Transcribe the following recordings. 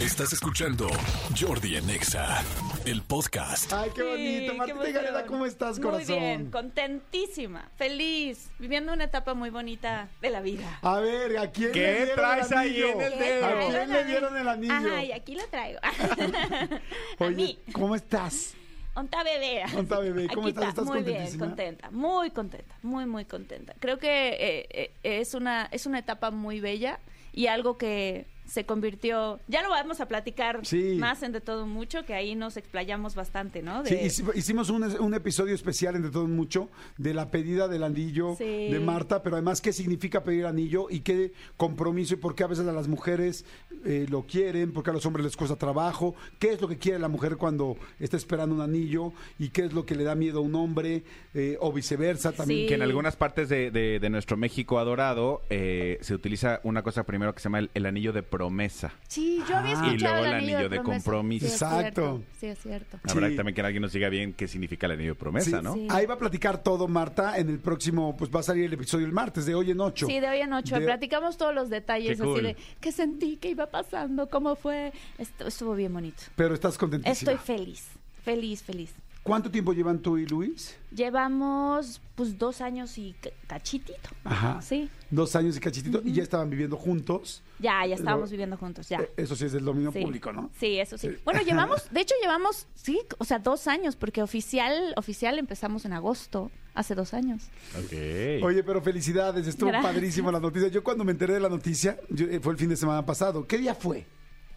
Estás escuchando Jordi en Exa, el podcast. Ay, qué Sí, bonito. qué Martita emoción. Gareda, ¿cómo estás, corazón? Muy bien, contentísima, feliz, viviendo una etapa muy bonita de la vida. A ver, ¿a quién ¿Qué le dieron traes el ahí anillo? en el ¿Qué dedo? ¿A quién le dieron el anillo? Ay, aquí lo traigo. a Oye, mí. ¿cómo estás? Onta bebé. Onta bebé, ¿cómo Aquí estás? está, ¿Estás muy bien, contenta, muy contenta, muy, muy contenta. Creo que eh, eh, es, una, es una etapa muy bella y algo que se convirtió, ya lo vamos a platicar Sí. más en de todo mucho, que ahí nos explayamos bastante, ¿no? Sí, De- hici- hicimos un, un episodio especial entre todo mucho de la pedida del anillo Sí. de Marta, pero además qué significa pedir anillo y qué compromiso y por qué a veces a las mujeres eh, lo quieren, por qué a los hombres les cuesta trabajo, qué es lo que quiere la mujer cuando está esperando un anillo y qué es lo que le da miedo a un hombre eh, o viceversa también. Sí. Que en algunas partes de, de- de nuestro México adorado eh, se utiliza una cosa primero que se llama el, el anillo de promesa. Sí, yo había Ah. escuchado Y luego el anillo anillo de compromiso. Sí, Exacto. cierto, Sí, es cierto. Habrá Sí. también que alguien nos diga bien qué significa el anillo de promesa, Sí. ¿no? Sí. Ahí va a platicar todo Marta en el próximo, pues va a salir el episodio el martes, de hoy en ocho. Sí, de hoy en ocho. De- Platicamos todos los detalles Qué así cool. de qué sentí, qué iba pasando, cómo fue. Esto, estuvo bien bonito. Pero estás contentísima. Estoy feliz, feliz, feliz. ¿Cuánto tiempo llevan tú y Luis? Llevamos pues dos años y ca- cachitito. Ajá. Sí, Dos años y cachitito y ya estaban viviendo juntos. ya, ya estábamos Lo- viviendo juntos, ya. Eh, Eso sí es del dominio Sí. público, ¿no? Sí, eso sí. Sí. Bueno, llevamos, de hecho llevamos, sí, o sea, dos años, porque oficial, oficial empezamos en agosto, hace dos años. Ok. Oye, pero felicidades, estuvo Gracias. padrísimo la noticia. Yo cuando me enteré de la noticia, yo- eh, fue el fin de semana pasado. ¿Qué día fue?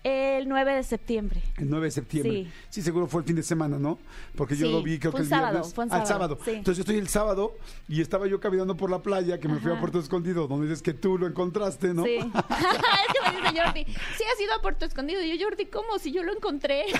El 9 de septiembre. El 9 de septiembre. Sí. Sí, seguro fue el fin de semana, ¿no? Porque yo Sí, lo vi, creo fue que el sábado, viernes. fue un Ah, el sábado, sábado. sí. Entonces yo estoy el sábado y estaba yo caminando por la playa, que me fui a. Puerto Escondido, donde dices que tú lo encontraste, ¿no? Sí. es que me dice Jordi, sí has ido a Puerto Escondido. Y yo, Jordi, ¿cómo? Si yo lo encontré.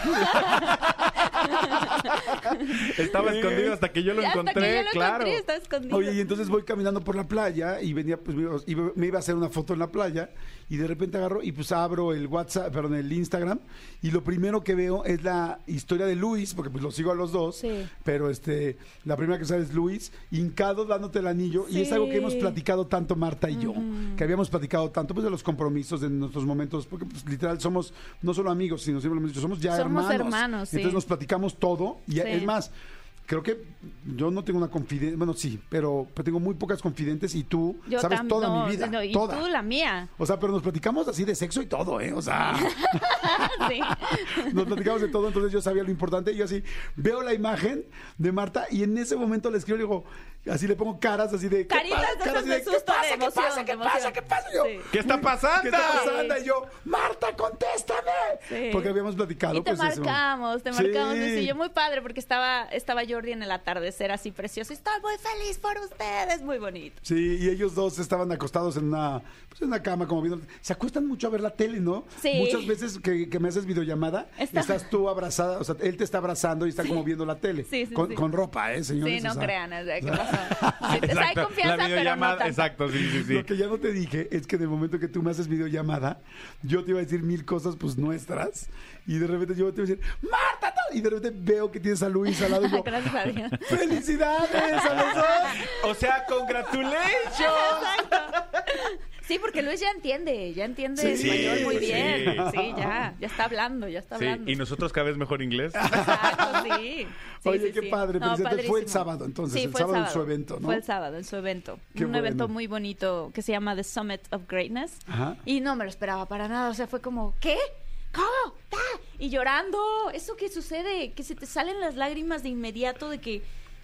Estaba escondido hasta que yo lo Hasta que encontré, yo lo claro. encontré, está escondido. Oye, y entonces voy caminando por la playa y venía, pues me iba- iba- me iba a hacer una foto en la playa y de repente agarro y pues abro el WhatsApp, perdón, el Instagram y lo primero que veo es la historia de Luis, porque pues lo sigo a los dos, Sí. pero este, la primera que sale es Luis, hincado dándote el anillo y es algo que hemos platicado tanto Marta y yo, que habíamos platicado tanto pues de los compromisos de nuestros momentos, porque pues literal somos no solo amigos, sino siempre lo hemos dicho, somos ya Somos hermanos. hermanos, sí. Entonces nos platicamos todo y es más, creo que yo no tengo una confidencia, bueno, sí, pero, pero tengo muy pocas confidentes y tú Yo sabes tam- toda no, mi vida, no, y toda. tú la mía. O sea, pero nos platicamos así de sexo y todo, ¿eh? O sea, Sí. nos platicamos de todo, entonces yo sabía lo importante y yo así veo la imagen de Marta y en ese momento le escribo y le digo, así le pongo caras así de... ¿qué Caritas esas Caras de ¿qué pasa? de ¿Qué pasa? de ¿Qué pasa? ¿Qué pasa? Yo, Sí. ¿Qué está pasando? ¿Qué está pasando? Y yo, Marta, contéstame. Sí. Porque habíamos platicado. Y te pues, eso. marcamos, te marcamos. Y yo muy padre porque estaba, estaba Jordi en el atardecer así precioso. Y estaba muy feliz por ustedes, muy bonito. Sí, y ellos dos estaban acostados en una, pues en una cama, como viendo. Se acuestan mucho a ver la tele, ¿no? Sí. Muchas veces que, que me haces videollamada, Está- estás tú abrazada, o sea, él te está abrazando y está como viendo la tele. Sí, sí, con, con ropa, ¿eh, señores? Sí, no O sea, crean, o sea, ¿qué te- hay Exacto, confianza, la pero no tanto. exacto, sí, sí, sí. Lo que ya no te dije es que en el momento que tú me haces videollamada, yo te iba a decir mil cosas, pues nuestras, y de repente yo te iba a decir, ¡Marta! no", Y de repente veo que tienes a Luis al lado y yo, Gracias a Dios. ¡Felicidades a los dos! O sea, congratulations. Exacto. Sí, porque Luis ya entiende, ya entiende Sí, español muy sí. bien. Sí, ya, ya está hablando, ya está Sí, hablando. y nosotros cada vez mejor inglés. Exacto, sí. Sí, Oye, sí, qué sí. padre, No. Fue el sábado, entonces, Sí, el fue sábado en su evento, ¿no? Fue el sábado en su evento. Qué un bueno. evento muy bonito que se llama The Summit of Greatness. Ajá. Y no me lo esperaba para nada. O sea, fue como, ¿qué? ¿Cómo? Ah, Y llorando. ¿Eso qué sucede? Que se te salen las lágrimas de inmediato de que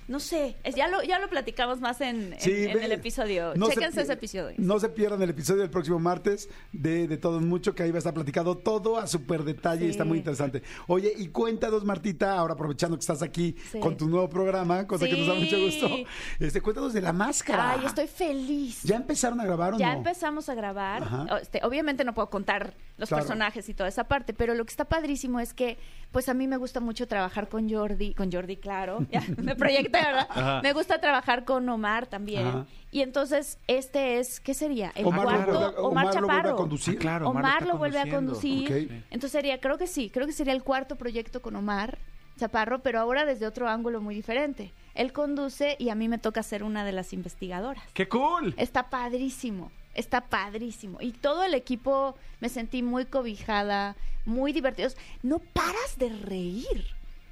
No sé, es- ya lo, ya lo platicamos más en, en- Sí, en ve- el episodio. no se Chéquense pi- ese episodio. No se pierdan el episodio del próximo martes de, de Todo Mucho, que ahí va a estar platicado todo a súper detalle y está muy interesante. Oye, y cuéntanos, Martita, ahora aprovechando que estás aquí Sí. con tu nuevo programa, cosa que nos da mucho gusto. Este, cuéntanos de la máscara. Ay, estoy feliz. ¿Ya empezaron a grabar o Ya no? empezamos a grabar. Este, obviamente no puedo contar los Claro. personajes y toda esa parte, pero lo que está padrísimo es que, pues a mí me gusta mucho trabajar con Jordi, con Jordi, claro. Ya, me proyecté, ¿verdad? Ajá. Me gusta trabajar con Omar también. Ajá. Y entonces, este es, ¿qué sería? El Omar cuarto. Omar, Omar lo vuelve a Chaparro. conducir. Ah, claro, Omar, Omar lo vuelve a conducir. Entonces sería, creo que sí, creo que sería el cuarto proyecto con Omar Chaparro, pero ahora desde otro ángulo muy diferente. Él conduce y a mí me toca ser una de las investigadoras. ¡Qué cool! Está padrísimo. Está padrísimo. Y todo el equipo me sentí muy cobijada, muy divertidos. No paras de reír.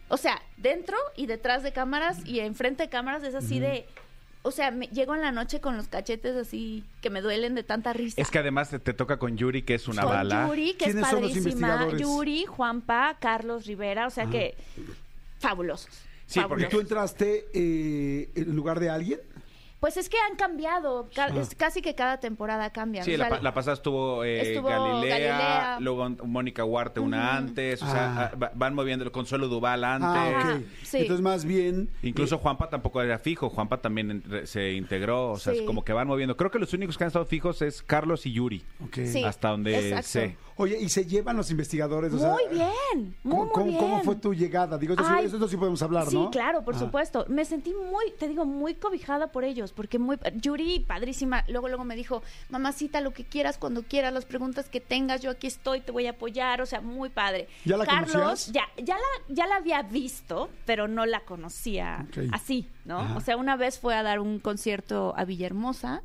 O sea, dentro y detrás de cámaras y enfrente de cámaras es así de... O sea, me, llego en la noche con los cachetes así que me duelen de tanta risa. Es que además te, te toca con Yuri, que es una Con bala. Yuri, que es ¿Quiénes son los padrísima. investigadores? Yuri, Juanpa, Carlos Rivera, o sea que fabulosos. Sí, porque ¿Y tú entraste eh, en lugar de alguien? Pues es que han cambiado, ca- Ah. es casi que cada temporada cambian. Sí, O la, sea, pa- la pasada estuvo, eh, Estuvo Galilea, Galilea. luego Mónica Huarte una antes, o sea, Ah. ah, va- van moviendo, Consuelo Duval antes. Ah, Ajá, ok. sí. Entonces, más bien. Incluso Juanpa tampoco era fijo, Juanpa también se integró, o sea, Sí. es como que van moviendo. Creo que los únicos que han estado fijos es Carlos y Yuri, Ok. Sí. hasta donde exacto. sé. Oye, ¿y se llevan los investigadores? O sea, Muy bien, muy, ¿cómo, muy cómo- bien. cómo fue tu llegada? Digo, eso, sí- Ay, eso sí podemos hablar, Sí, ¿no? claro, por Ah. supuesto. Me sentí muy, te digo, muy cobijada por ellos, porque muy Yuri, padrísima. Luego, luego me dijo, mamacita, lo que quieras, cuando quieras, las preguntas que tengas, yo aquí estoy, te voy a apoyar, o sea, muy padre. ¿Ya la Carlos, conocías? ya, ya la, ya la había visto, pero no la conocía así, ¿no? Ajá. O sea, una vez fue a dar un concierto a Villahermosa.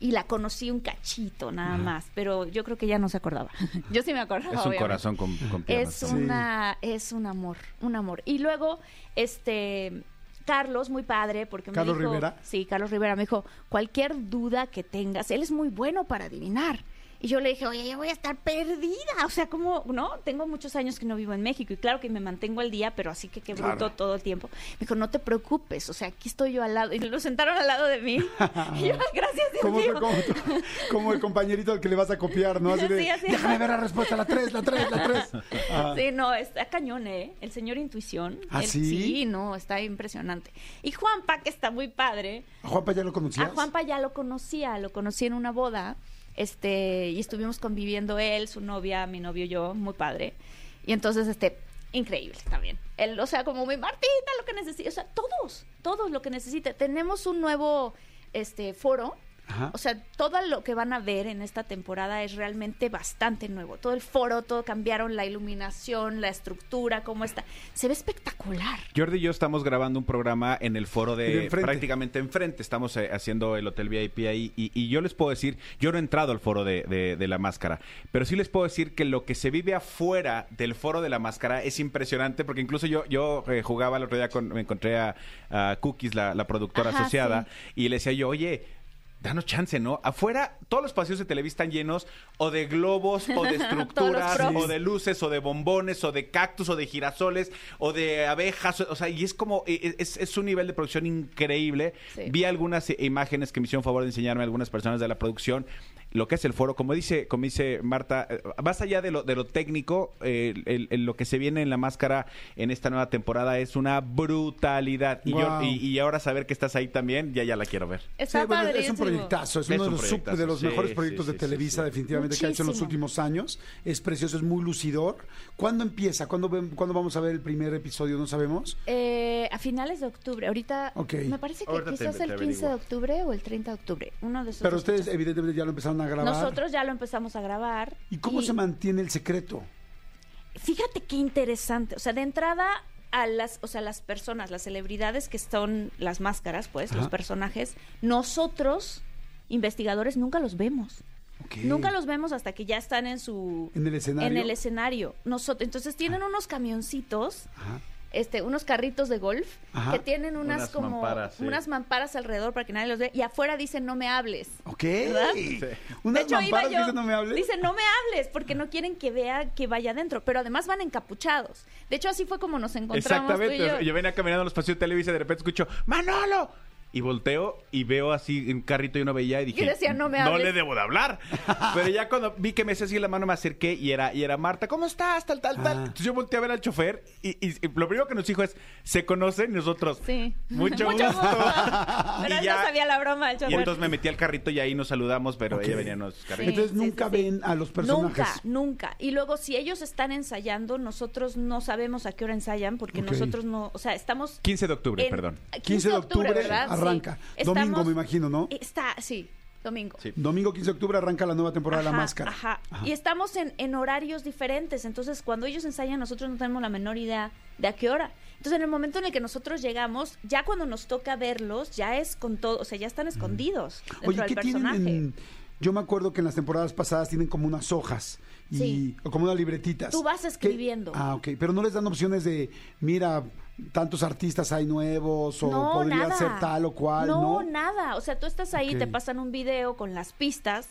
Y la conocí un cachito nada más, pero yo creo que ya no se acordaba. yo sí me acordaba. Es un obviamente. corazón con, con piernas. Es una, es un amor, un amor. Y luego, este, Carlos, muy padre, porque me ¿Carlos dijo- Rivera? Sí, Carlos Rivera me dijo, cualquier duda que tengas, él es muy bueno para adivinar. Y yo le dije, oye, yo voy a estar perdida. O sea, como, ¿no? Tengo muchos años que no vivo en México y claro que me mantengo al día, pero así que qué bruto Claro. todo el tiempo. Me dijo, no te preocupes, o sea, aquí estoy yo al lado. Y lo sentaron al lado de mí. y yo, gracias, Dios Como, mío. como, como el compañerito al que le vas a copiar, ¿no? Así de, Sí, así. déjame ver la respuesta, la 3, la 3, la 3. Sí, no, está cañón, ¿eh? El señor Intuición. ¿Ah? Sí, no, está impresionante. Y Juanpa, que está muy padre. ¿A Juanpa ya lo conocías? A Juanpa ya lo conocía, lo conocí en una boda. Este, y estuvimos conviviendo él, su novia, mi novio y yo, muy padre. Y entonces, este, increíble también. Él, o sea, como mi Martita, lo que necesita, o sea, todos, todos lo que necesite. Tenemos un nuevo este foro. Ajá. O sea, todo lo que van a ver en esta temporada es realmente bastante nuevo. Todo el foro, todo cambiaron, la iluminación, la estructura, cómo está. Se ve espectacular. Jordi y yo estamos grabando un programa en el foro de de, enfrente. prácticamente enfrente. Estamos eh, haciendo el Hotel VIP ahí. Y, y yo les puedo decir, yo no he entrado al foro de, de- de la máscara, pero sí les puedo decir que lo que se vive afuera del foro de la máscara es impresionante, porque incluso yo, yo eh, jugaba el otro día, con, me encontré a, a Cookies, la, la productora Ajá, asociada, sí. y le decía yo, oye. Danos chance, ¿no? Afuera, todos los pasillos de Televisa están llenos o de globos, o de estructuras, o de luces, o de bombones, o de cactus, o de girasoles, o de abejas. O sea, y es como, eh, es, es un nivel de producción increíble. Sí. Vi algunas eh, imágenes que me hicieron favor de enseñarme algunas personas de la producción. Lo que es el foro, como dice, como dice Marta, eh, más allá de lo, de lo técnico, eh, el- el- lo que se viene en la máscara en esta nueva temporada es una brutalidad. Y, yo, y, y ahora saber que estás ahí también, ya ya la quiero ver. Está Sí, bueno, es un proyectazo, es, Es uno de los, proyectazo, de los sí, mejores sí, proyectos sí, de sí, Televisa, sí. definitivamente, que ha hecho en los últimos años. Es precioso, es muy lucidor. ¿Cuándo empieza? ¿Cuándo, ¿Cuándo vamos a ver el primer episodio? ¿No sabemos? Eh, a finales de octubre. Ahorita me parece que Ahorita quizás te el 15 averiguo. de octubre o el 30 de octubre. Uno de esos. Pero ustedes evidentemente ya lo empezaron a grabar. Nosotros ya lo empezamos a grabar. ¿Y cómo se mantiene el secreto? Fíjate qué interesante. O sea, de entrada a las, o sea, las personas, las celebridades que son las máscaras, pues, Ajá. los personajes, nosotros, investigadores, nunca los vemos. Nunca los vemos hasta que ya están en su ¿En el escenario? en el escenario. Nosotros, entonces tienen unos camioncitos, Ajá. Este, unos carritos de golf Ajá. que tienen unas, Unas como mamparas, sí. unas mamparas alrededor para que nadie los vea y afuera dicen no me hables. Ok. ¿Verdad? Unas de hecho, iba mamparas que yo. dicen, no me hables. Dicen, no me hables, porque no quieren que vea que vaya adentro. Pero además van encapuchados. De hecho, así fue como nos encontramos. tú y Exactamente. yo. Yo. venía caminando en los pasillos de Televisa y de repente escucho, ¡Manolo! Y volteo y veo así un carrito y una veía y dije, Y decía, "No me No hables". le debo de hablar. Pero ya cuando vi que me hacía así la mano me acerqué y era, y era Marta, ¿cómo estás? Tal, tal, tal. Ah. Entonces yo volteé a ver al chofer y, y- y lo primero que nos dijo es, ¿se conocen? Y nosotros, Sí. Mucho Mucho gusto. gusto. Y Pero él ya- no sabía la broma del Y chofer. entonces me metí al carrito y ahí nos saludamos, pero ella venía en los carritos. Entonces nunca sí, sí. ven a los personajes. Nunca, nunca. Y luego, si ellos están ensayando, nosotros no sabemos a qué hora ensayan, porque nosotros no, o sea, estamos... 15 de octubre, en- perdón. 15 de octubre ¿verdad? Sí. arranca. Domingo, me imagino, ¿no? Está, sí, domingo. Sí. Domingo 15 de octubre arranca la nueva temporada de La Máscara. Ajá. Ajá. Y estamos en, en horarios diferentes. Entonces, cuando ellos ensayan, nosotros no tenemos la menor idea de a qué hora. Entonces, en el momento en el que nosotros llegamos, ya cuando nos toca verlos, ya es con todo, o sea, ya están escondidos dentro Oye, del ¿qué personaje. tienen en... yo me acuerdo que en las temporadas pasadas tienen como unas hojas y Sí. o como unas libretitas. Tú vas ¿Qué- escribiendo. Ah, ok. Pero no les dan opciones de, mira, tantos artistas hay nuevos o no, podría nada. ser tal o cual, ¿no? No, nada. O sea, tú estás ahí, Ok. te pasan un video con las pistas.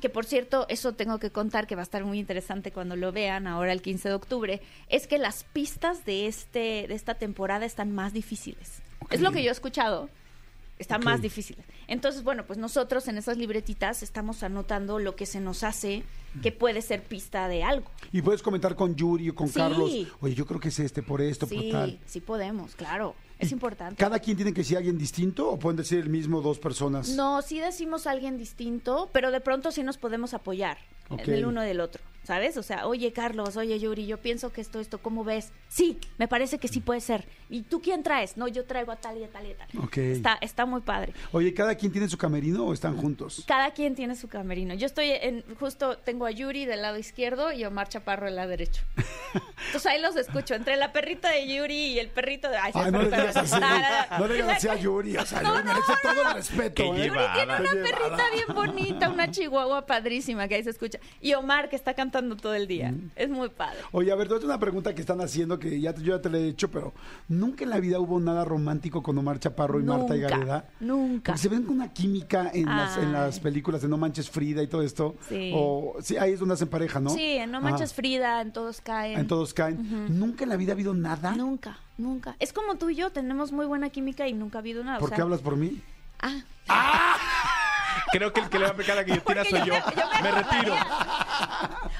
Que por cierto, eso tengo que contar que va a estar muy interesante cuando lo vean ahora el 15 de octubre. Es que las pistas de este de esta temporada están más difíciles. Es lo que yo he escuchado. Están Ok. más difíciles. Entonces, bueno, pues nosotros en esas libretitas estamos anotando lo que se nos hace que puede ser pista de algo. Y puedes comentar con Yuri o con Sí. Carlos, oye, yo creo que es este por esto, por Sí, tal. sí podemos, claro. Es importante. ¿Cada quien tiene que decir alguien distinto o pueden decir el mismo dos personas? No, sí decimos a alguien distinto, pero de pronto sí nos podemos apoyar Ok. en el uno del otro, ¿sabes? O sea, oye Carlos, oye Yuri, yo pienso que esto, esto, ¿cómo ves? Sí, me parece que sí puede ser. ¿Y tú quién traes? No, yo traigo a tal y a tal y a tal. Ok. Está, está muy padre. Oye, ¿cada quien tiene su camerino o están juntos? Cada quien tiene su camerino. Yo estoy en, justo tengo a Yuri del lado izquierdo y Omar Chaparro del lado derecho. Entonces ahí los escucho, entre la perrita de Yuri y el perrito de... Ay, sí, Ay, el no le digas así. No, no, no. No le digas así a Yuri. O sea, le merece todo el respeto. ¿eh? Yuri tiene una perrita llevada. bien bonita, una chihuahua padrísima que ahí se escucha. Y Omar que está cantando todo el día. Es muy padre. Oye, a ver, te voy a hacer una pregunta que están haciendo que ya te- yo ya te la he hecho, pero nunca en la vida hubo nada romántico con Omar Chaparro y Marta y Nunca, Gareda. nunca. Porque se ven con una química en, las, en las películas de No Manches Frida y todo esto. Sí. O, sí, ahí es donde hacen pareja, ¿no? Sí, en No Ajá. Manches Frida, en Todos Caen. En todos caen. Nunca en la vida ha habido nada. Nunca, nunca. Es como tú y yo, tenemos muy buena química y nunca ha habido nada. o ¿Por sea- qué hablas por mí? Ah, Creo que el que le va a aplicar la guillotina soy yo yo. me- yo me Me retiro.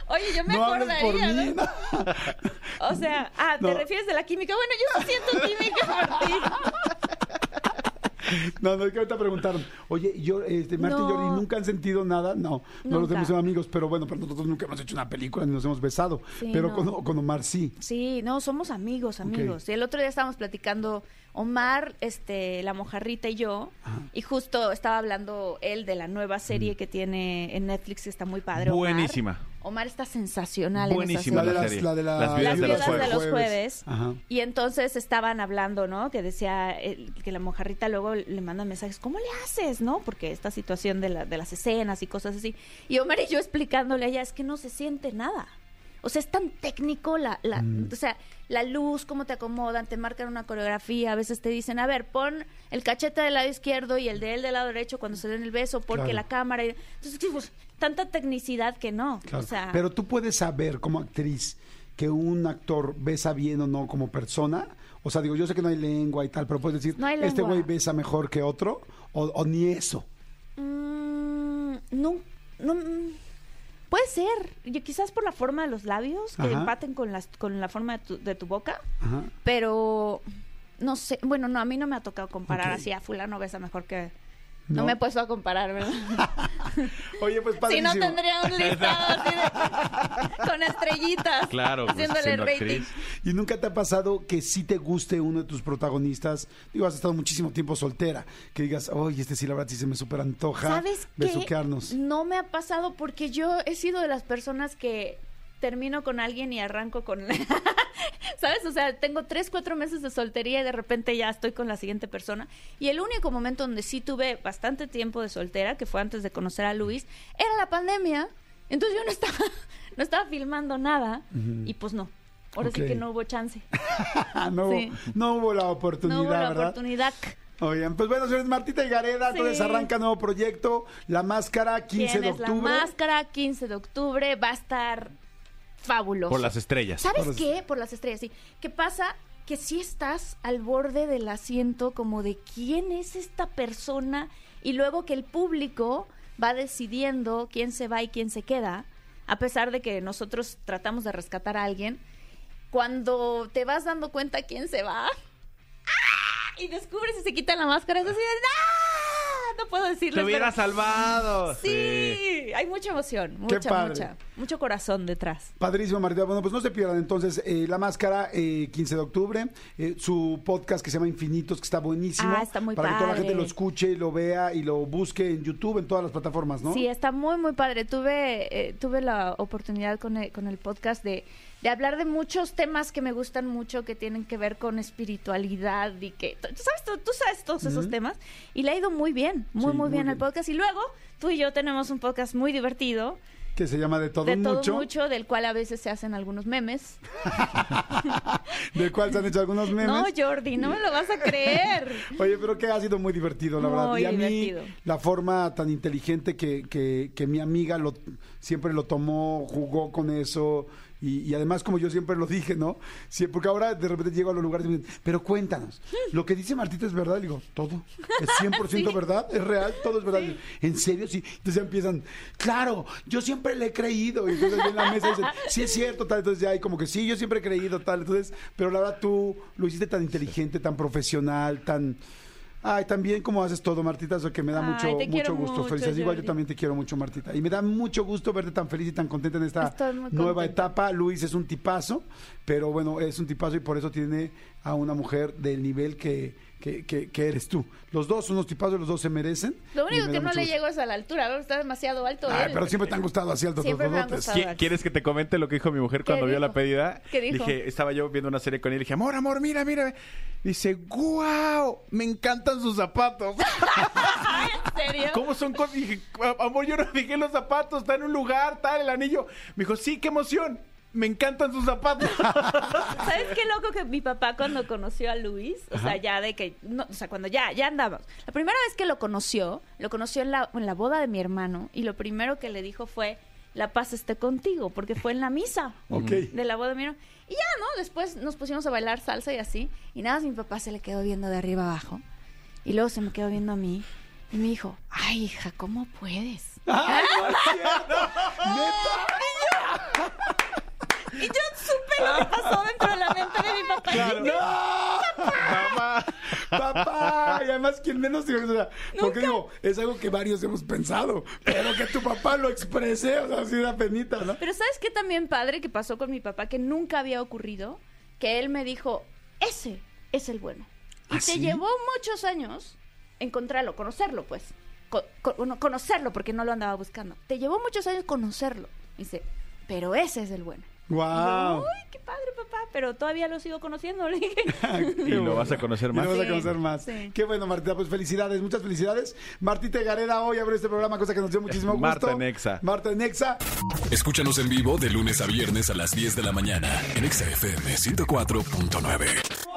oye, yo me no hables por acordaría, mí. ¿no? O sea, ah, ¿te No. refieres de la química? Bueno, yo sí siento química por ti. No, no, es que ahorita preguntaron. Oye, y yo, este, Marta y No. Jordi, ¿nunca han sentido nada? No, no los Nunca. hemos sido amigos, pero bueno, pero nosotros nunca hemos hecho una película ni nos hemos besado. Sí, pero no. con, con Omar sí. Sí, no, somos amigos, amigos. Y el otro día estábamos platicando Omar, este, la mojarrita y yo, y justo estaba hablando él de la nueva Mm. serie que tiene en Netflix, que está muy padre. Omar. Buenísima. Omar está sensacional Buenísima en esa La de serie. las, la de la- Las Las de viudas los de los jueves. jueves. Ajá. Y entonces estaban hablando, ¿no? Que decía eh, que la mojarrita luego le manda mensajes, ¿cómo le haces, no? Porque esta situación de, la- de las escenas y cosas así. Y Omar y yo explicándole a ella, es que no se siente nada. O sea, es tan técnico la, la Mm. o sea, la luz, cómo te acomodan, te marcan una coreografía, a veces te dicen, a ver, pon el cachete del lado izquierdo y el de él del lado derecho cuando se den el beso, porque Claro. la cámara... y- Entonces, pues, tanta tecnicidad que no. Claro. O sea, Pero tú puedes saber como actriz que un actor besa bien o no como persona. O sea, digo, yo sé que no hay lengua y tal, pero puedes decir, No este güey besa mejor que otro, o, o ni eso. Mm, no, no, puede ser. Yo, quizás por la forma de los labios, que Ajá. empaten con, las, con la forma de tu, de tu boca, Ajá. pero no sé. Bueno, no, a mí no me ha tocado comparar Ok. así a fulano besa mejor que... No, No. me he puesto a comparar, ¿verdad? Oía, pues si padrísimo. no, tendría un listado así de... con estrellitas. Claro, pues, haciéndole siendo rating. actriz. ¿Y nunca te ha pasado que sí te guste uno de tus protagonistas? Digo, has estado muchísimo tiempo soltera. Que digas, oye, este sí, la verdad, sí se me súper antoja ¿Sabes qué? besuquearnos. No me ha pasado porque yo he sido de las personas que termino con alguien y arranco con... ¿Sabes? O sea, tengo tres, cuatro meses de soltería y de repente ya estoy con la siguiente persona. Y el único momento donde sí tuve bastante tiempo de soltera, que fue antes de conocer a Luis, era la pandemia. Entonces yo no estaba, no estaba filmando nada y pues no. Ahora sí Ok. que no hubo chance. no, Sí. no hubo la oportunidad, No hubo la ¿verdad? oportunidad. Oigan, pues bueno, señores, Martita y Gareda, Sí. entonces arranca nuevo proyecto, La Máscara, 15 de octubre. la máscara, 15 de octubre, va a estar fabuloso. Por las estrellas. ¿Sabes Por las- qué? Por las estrellas, sí. ¿Qué pasa? Que si estás al borde del asiento como de quién es esta persona y luego que el público va decidiendo quién se va y quién se queda, a pesar de que nosotros tratamos de rescatar a alguien, cuando te vas dando cuenta quién se va ¡ah! y descubres y se quita la máscara, es así de ¡ah! No puedo decirlo. Te hubiera salvado. Sí, hay mucha emoción, Qué mucha, padre. mucha, mucho corazón detrás. Padrísimo, Martita. Bueno, pues no se pierdan entonces eh, La Máscara, eh, 15 de octubre, eh, su podcast que se llama Infinitos, que está buenísimo. Ah, está muy Para que toda la gente lo escuche y lo vea y lo busque en YouTube, en todas las plataformas, ¿no? Sí, está muy, muy padre. Tuve, eh, tuve la oportunidad con el, con el podcast de, de hablar de muchos temas que me gustan mucho, que tienen que ver con espiritualidad y que, tú sabes, tú, tú sabes todos esos temas. Y le ha ido muy bien, muy, Sí, muy muy bien al bien. podcast. Y luego, tú y yo tenemos un podcast muy divertido, Que se llama De Todo de todo Mucho, mucho, del cual a veces se hacen algunos memes. del cual se han hecho algunos memes. No, Jordi, no me lo vas a creer. Oye, pero que ha sido muy divertido, la verdad. Y a mí, divertido. la forma tan inteligente que, que, que mi amiga lo, siempre lo tomó, jugó con eso. Y, y además, como yo siempre lo dije, ¿no? Sí, porque ahora de repente llego a los lugares y me dicen, pero cuéntanos, ¿lo que dice Martita es verdad? Y digo, todo. ¿Es 100% Sí. verdad? ¿Es real? Todo es verdad. ¿En serio? Sí. Entonces ya empiezan, claro, yo siempre le he creído. Y entonces en la mesa dicen, sí es cierto, tal. Entonces ya hay como que sí, yo siempre he creído, tal. Entonces, pero la verdad tú lo hiciste tan inteligente, tan profesional, tan... Ay, también como haces todo, Martita, eso que me da Ay, mucho, mucho gusto. mucho. Igual yo también te quiero mucho, Martita. Y me da mucho gusto verte tan feliz y tan contenta en esta nueva contenta. etapa. Luis es un tipazo, pero bueno, es un tipazo y por eso tiene a una mujer del nivel que, que, que- que eres tú. Los dos son unos tipazos, los dos se merecen. Lo único me que no le gusto. llego es a la altura, ahora está demasiado alto. Ay, él. pero siempre te han gustado así altos Siempre me han dodotes. gustado. ¿Qui- ¿Quieres que te comente lo que dijo mi mujer ¿Qué cuando vio la pedida? ¿Qué dijo? Dije, estaba yo viendo una serie con él y dije, amor, amor, mira, mira. Dice, guau, me encantan sus zapatos. ¿En serio? ¿Cómo son cosas? Dije, amor, yo no dije los zapatos, está en un lugar, tal, el anillo. Me dijo, sí, qué emoción. Me encantan sus zapatos. ¿Sabes qué loco que mi papá cuando conoció a Luis? O sea, ya de que, no, o sea, cuando ya, ya andábamos. La primera vez que lo conoció, lo conoció en la, en la boda de mi hermano y lo primero que le dijo fue, la paz esté contigo, porque fue en la misa de la boda de mi hermano. Y ya, ¿no? Después nos pusimos a bailar salsa y así. Y nada, más mi papá se le quedó viendo de arriba abajo. Y luego se me quedó viendo a mí. Y me dijo, ay, hija, ¿cómo puedes? ¡Ay, no es cierto! ¡Neta! Lo que pasó dentro de la mente de mi papá. ¡No! Mamá. Papá, y además quien menos digo, o sea, porque digo, es algo que varios hemos pensado, pero que tu papá lo exprese, o sea, así da penita, ¿no? Pero ¿sabes qué también padre que pasó con mi papá que nunca había ocurrido? Que él me dijo, ese es el bueno. Y ¿Ah, te sí? llevó muchos años encontrarlo, conocerlo, pues. Co- co- bueno, conocerlo porque no lo andaba buscando. Te llevó muchos años conocerlo. Dice, pero ese es el bueno. Y Wow. Uy, qué padre, papá, pero todavía lo sigo conociendo. Le dije. Y lo vas a conocer Y más. lo vas a conocer más. sí. Qué bueno, Martita, pues felicidades, muchas felicidades. Martita Gareda hoy abrió este programa, cosa que nos dio muchísimo gusto. Marta en Exa. Marta en Exa. Escúchanos en vivo de lunes a viernes a las 10 de la mañana en Exa FM 104.9.